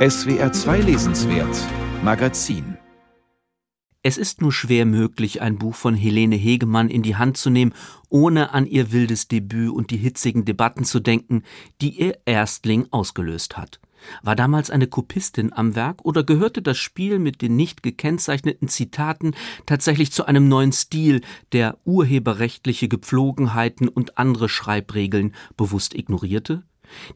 SWR 2 Lesenswert Magazin es ist nur schwer möglich, ein Buch von Helene Hegemann in die Hand zu nehmen, ohne an ihr wildes Debüt und die hitzigen Debatten zu denken, die ihr Erstling ausgelöst hat. War damals eine Kopistin am Werk oder gehörte das Spiel mit den nicht gekennzeichneten Zitaten tatsächlich zu einem neuen Stil, der urheberrechtliche Gepflogenheiten und andere Schreibregeln bewusst ignorierte?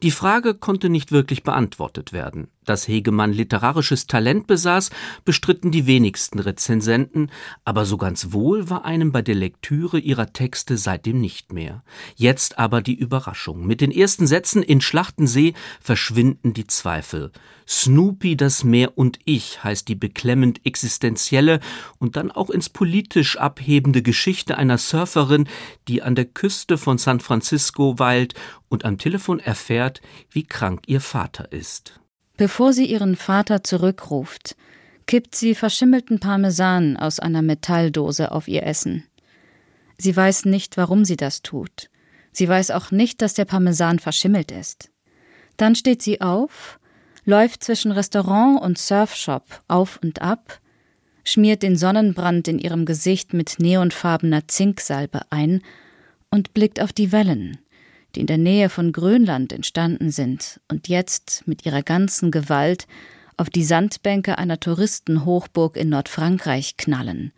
Die Frage konnte nicht wirklich beantwortet werden. Dass Hegemann literarisches Talent besaß, bestritten die wenigsten Rezensenten, aber so ganz wohl war einem bei der Lektüre ihrer Texte seitdem nicht mehr. Jetzt aber die Überraschung. Mit den ersten Sätzen in Schlachtensee verschwinden die Zweifel. Snoopy, das Meer und ich heißt die beklemmend existenzielle und dann auch ins politisch abhebende Geschichte einer Surferin, die an der Küste von San Francisco weilt und am Telefon erfährt, wie krank ihr Vater ist. Bevor sie ihren Vater zurückruft, kippt sie verschimmelten Parmesan aus einer Metalldose auf ihr Essen. Sie weiß nicht, warum sie das tut. Sie weiß auch nicht, dass der Parmesan verschimmelt ist. Dann steht sie auf, läuft zwischen Restaurant und Surfshop auf und ab, schmiert den Sonnenbrand in ihrem Gesicht mit neonfarbener Zinksalbe ein und blickt auf die Wellen, die in der Nähe von Grönland entstanden sind und jetzt mit ihrer ganzen Gewalt auf die Sandbänke einer Touristenhochburg in Nordfrankreich knallen.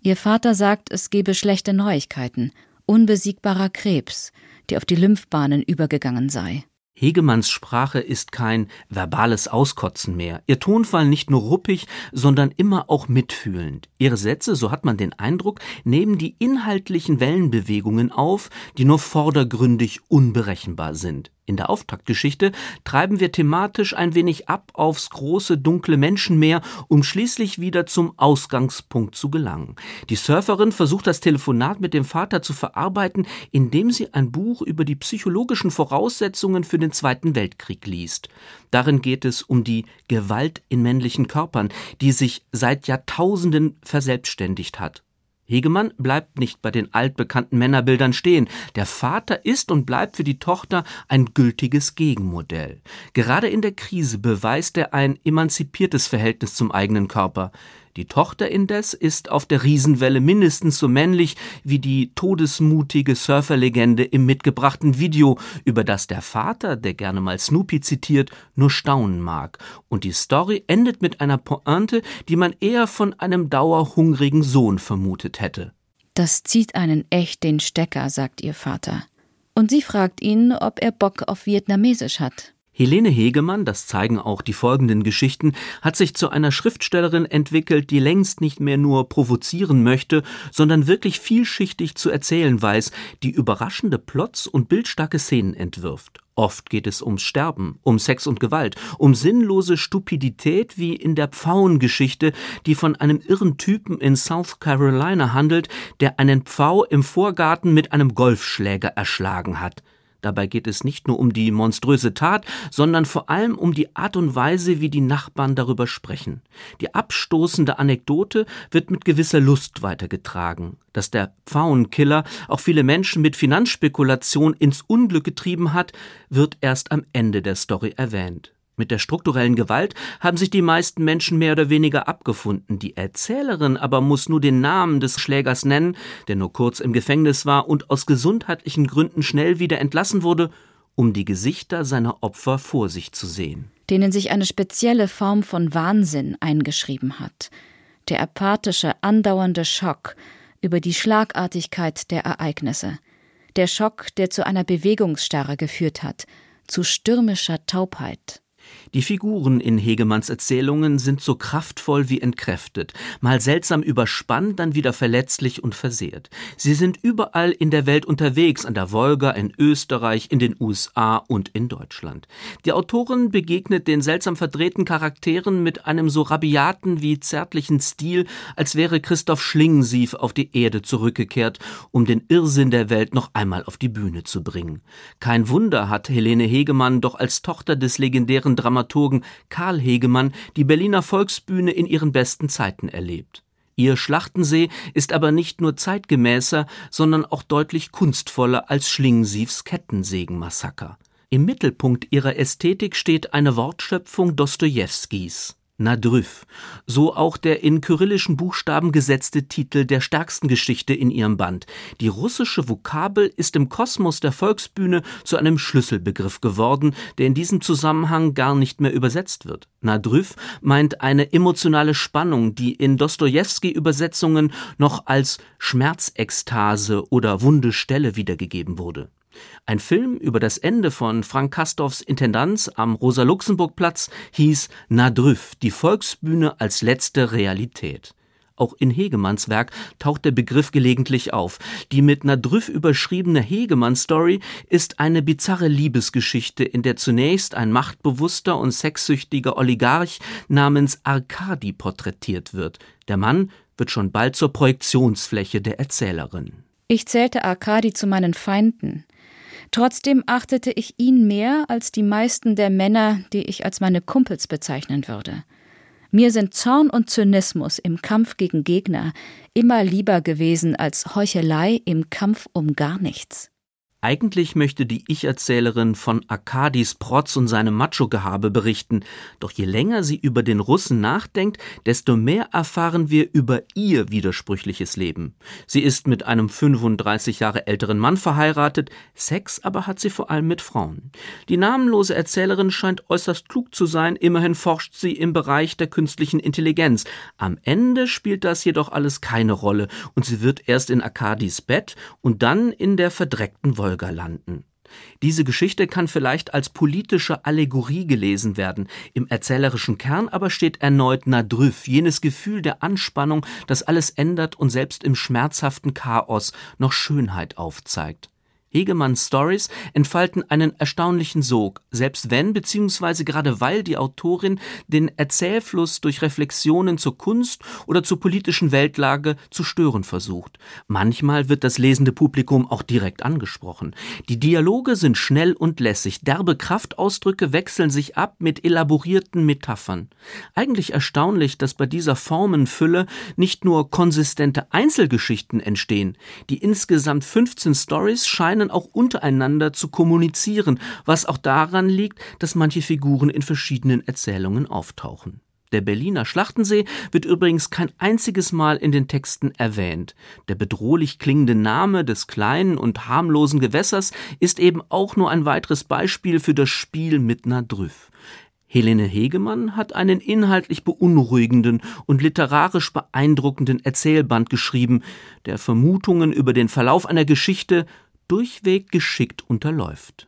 Ihr Vater sagt, es gebe schlechte Neuigkeiten, unbesiegbarer Krebs, der auf die Lymphbahnen übergegangen sei. Hegemanns Sprache ist kein verbales Auskotzen mehr. Ihr Tonfall nicht nur ruppig, sondern immer auch mitfühlend. Ihre Sätze, so hat man den Eindruck, nehmen die inhaltlichen Wellenbewegungen auf, die nur vordergründig unberechenbar sind. In der Auftaktgeschichte treiben wir thematisch ein wenig ab aufs große dunkle Menschenmeer, um schließlich wieder zum Ausgangspunkt zu gelangen. Die Surferin versucht das Telefonat mit dem Vater zu verarbeiten, indem sie ein Buch über die psychologischen Voraussetzungen für den Zweiten Weltkrieg liest. Darin geht es um die Gewalt in männlichen Körpern, die sich seit Jahrtausenden verselbstständigt hat. Hegemann bleibt nicht bei den altbekannten Männerbildern stehen. Der Vater ist und bleibt für die Tochter ein gültiges Gegenmodell. Gerade in der Krise beweist er ein emanzipiertes Verhältnis zum eigenen Körper. Die Tochter indes ist auf der Riesenwelle mindestens so männlich wie die todesmutige Surferlegende im mitgebrachten Video, über das der Vater, der gerne mal Snoopy zitiert, nur staunen mag. Und die Story endet mit einer Pointe, die man eher von einem dauerhungrigen Sohn vermutet hätte. Das zieht einen echt den Stecker, sagt ihr Vater. Und sie fragt ihn, ob er Bock auf Vietnamesisch hat. Helene Hegemann, das zeigen auch die folgenden Geschichten, hat sich zu einer Schriftstellerin entwickelt, die längst nicht mehr nur provozieren möchte, sondern wirklich vielschichtig zu erzählen weiß, die überraschende Plots und bildstarke Szenen entwirft. Oft geht es ums Sterben, um Sex und Gewalt, um sinnlose Stupidität wie in der Pfauengeschichte, die von einem irren Typen in South Carolina handelt, der einen Pfau im Vorgarten mit einem Golfschläger erschlagen hat. Dabei geht es nicht nur um die monströse Tat, sondern vor allem um die Art und Weise, wie die Nachbarn darüber sprechen. Die abstoßende Anekdote wird mit gewisser Lust weitergetragen. Dass der Pfauenkiller auch viele Menschen mit Finanzspekulation ins Unglück getrieben hat, wird erst am Ende der Story erwähnt. Mit der strukturellen Gewalt haben sich die meisten Menschen mehr oder weniger abgefunden. Die Erzählerin aber muss nur den Namen des Schlägers nennen, der nur kurz im Gefängnis war und aus gesundheitlichen Gründen schnell wieder entlassen wurde, um die Gesichter seiner Opfer vor sich zu sehen. Denen sich eine spezielle Form von Wahnsinn eingeschrieben hat. Der apathische, andauernde Schock über die Schlagartigkeit der Ereignisse. Der Schock, der zu einer Bewegungsstarre geführt hat, zu stürmischer Taubheit. Die Figuren in Hegemanns Erzählungen sind so kraftvoll wie entkräftet, mal seltsam überspannt, dann wieder verletzlich und versehrt. Sie sind überall in der Welt unterwegs, an der Wolga, in Österreich, in den USA und in Deutschland. Die Autorin begegnet den seltsam verdrehten Charakteren mit einem so rabiaten wie zärtlichen Stil, als wäre Christoph Schlingensief auf die Erde zurückgekehrt, um den Irrsinn der Welt noch einmal auf die Bühne zu bringen. Kein Wunder hat Helene Hegemann doch als Tochter des legendären Dramaturgen Karl Hegemann die Berliner Volksbühne in ihren besten Zeiten erlebt. Ihr Schlachtensee ist aber nicht nur zeitgemäßer, sondern auch deutlich kunstvoller als Schlingensiefs Kettensägenmassaker. Im Mittelpunkt ihrer Ästhetik steht eine Wortschöpfung Dostojewskis. Nadrüv, so auch der in kyrillischen Buchstaben gesetzte Titel der stärksten Geschichte in ihrem Band. Die russische Vokabel ist im Kosmos der Volksbühne zu einem Schlüsselbegriff geworden, der in diesem Zusammenhang gar nicht mehr übersetzt wird. Nadrüv meint eine emotionale Spannung, die in Dostojewski-Übersetzungen noch als Schmerzekstase oder wunde Stelle wiedergegeben wurde. Ein Film über das Ende von Frank Kastorfs Intendanz am Rosa-Luxemburg-Platz hieß Nadrüff, die Volksbühne als letzte Realität. Auch in Hegemanns Werk taucht der Begriff gelegentlich auf. Die mit Nadrüff überschriebene Hegemann-Story ist eine bizarre Liebesgeschichte, in der zunächst ein machtbewusster und sexsüchtiger Oligarch namens Arkadi porträtiert wird. Der Mann wird schon bald zur Projektionsfläche der Erzählerin. Ich zählte Arkadi zu meinen Feinden. Trotzdem achtete ich ihn mehr als die meisten der Männer, die ich als meine Kumpels bezeichnen würde. Mir sind Zorn und Zynismus im Kampf gegen Gegner immer lieber gewesen als Heuchelei im Kampf um gar nichts. Eigentlich möchte die Ich-Erzählerin von Arkadis Protz und seinem Macho-Gehabe berichten, doch je länger sie über den Russen nachdenkt, desto mehr erfahren wir über ihr widersprüchliches Leben. Sie ist mit einem 35 Jahre älteren Mann verheiratet, Sex aber hat sie vor allem mit Frauen. Die namenlose Erzählerin scheint äußerst klug zu sein, immerhin forscht sie im Bereich der künstlichen Intelligenz. Am Ende spielt das jedoch alles keine Rolle und sie wird erst in Arkadis Bett und dann in der verdreckten Wolke Nachfolger landen. Diese Geschichte kann vielleicht als politische Allegorie gelesen werden. Im erzählerischen Kern aber steht erneut Nadrüff, jenes Gefühl der Anspannung, das alles ändert und selbst im schmerzhaften Chaos noch Schönheit aufzeigt. Hegemanns Stories entfalten einen erstaunlichen Sog, selbst wenn bzw. gerade weil die Autorin den Erzählfluss durch Reflexionen zur Kunst oder zur politischen Weltlage zu stören versucht. Manchmal wird das lesende Publikum auch direkt angesprochen. Die Dialoge sind schnell und lässig, derbe Kraftausdrücke wechseln sich ab mit elaborierten Metaphern. Eigentlich erstaunlich, dass bei dieser Formenfülle nicht nur konsistente Einzelgeschichten entstehen. Die insgesamt 15 Stories scheinen lernen auch untereinander zu kommunizieren, was auch daran liegt, dass manche Figuren in verschiedenen Erzählungen auftauchen. Der Berliner Schlachtensee wird übrigens kein einziges Mal in den Texten erwähnt. Der bedrohlich klingende Name des kleinen und harmlosen Gewässers ist eben auch nur ein weiteres Beispiel für das Spiel mit Nadrüff. Helene Hegemann hat einen inhaltlich beunruhigenden und literarisch beeindruckenden Erzählband geschrieben, der Vermutungen über den Verlauf einer Geschichte durchweg geschickt unterläuft